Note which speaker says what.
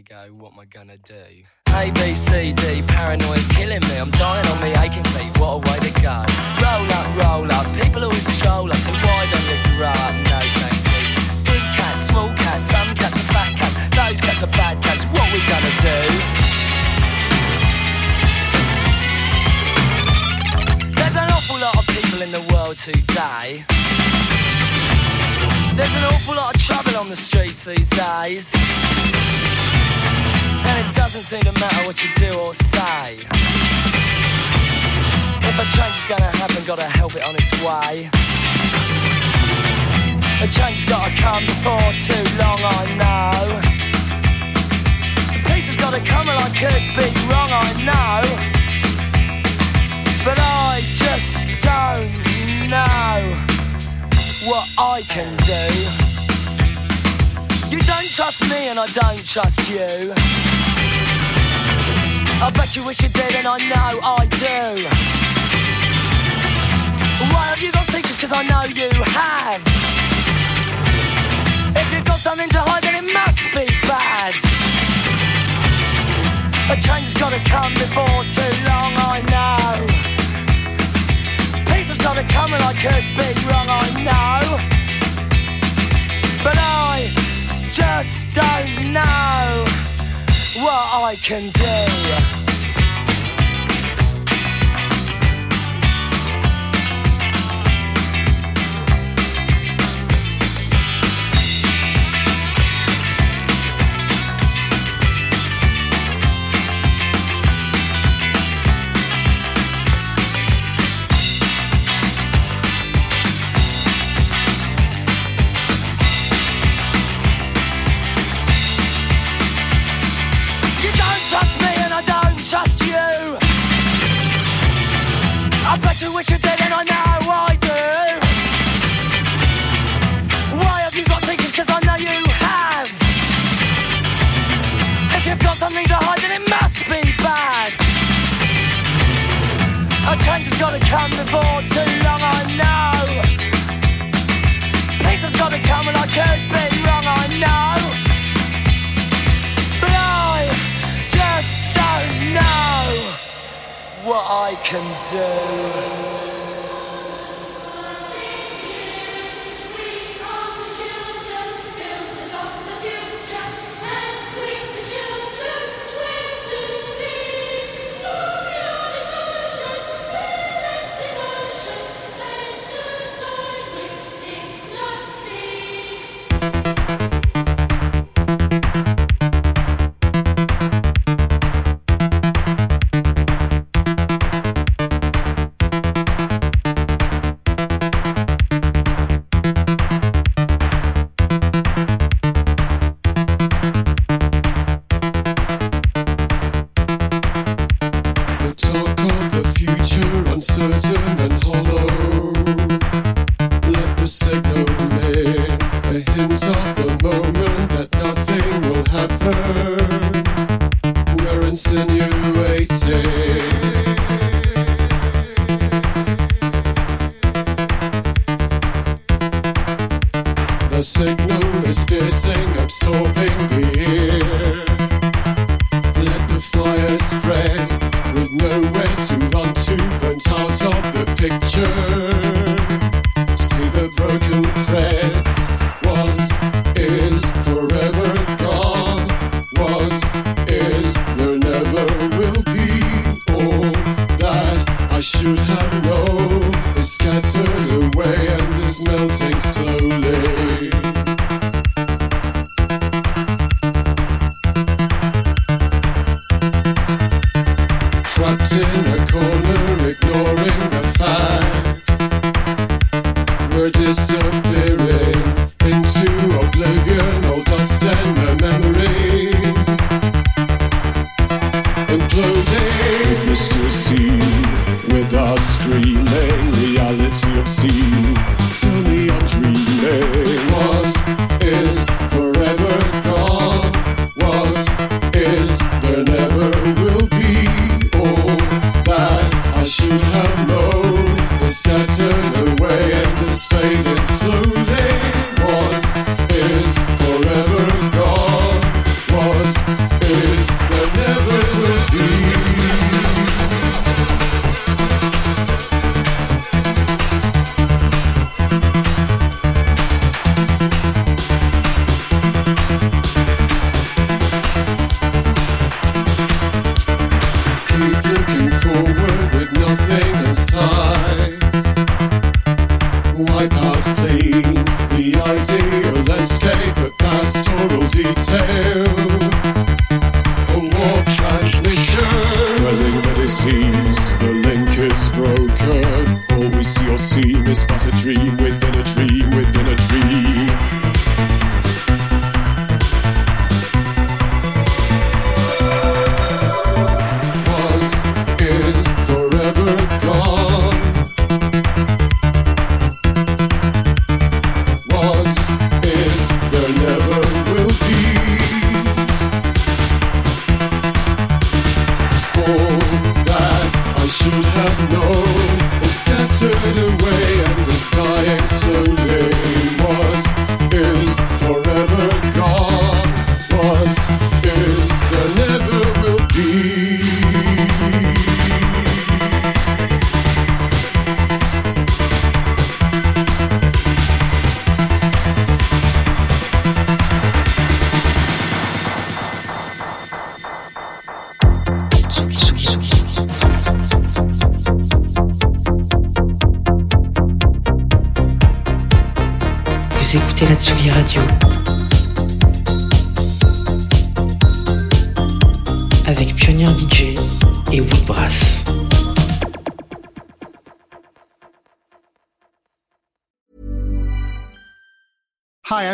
Speaker 1: Let me go. What am I gonna do? A, B, C, D, paranoia's killing me. I'm dying on me aching feet, what a way to go. Roll up, roll up, people always stroll up. So why don't you grow up? No, thank you. Big cats, small cats, some cats are fat cats. Those cats are bad cats, what we gonna do? There's an awful lot of people in the world today. There's an awful lot of trouble on the streets these days. And it doesn't seem to matter what you do or say. If a change is gonna happen, gotta help it on its way. A change has gotta come before too long, I know. Peace has gotta come and I could be wrong, I know. But I just don't know what I can do. You don't trust me and I don't trust you. I bet you wish you did and I know I do. Why have you got secrets? Cause I know you have. If you've got something to hide then it must be bad. A change has gotta come before too long, I know Peace has gotta come and I could be wrong, I know. But I just don't know what I can do. Gotta come before too long I know Peace has gotta come and I could be wrong I know But I just don't know what I can do.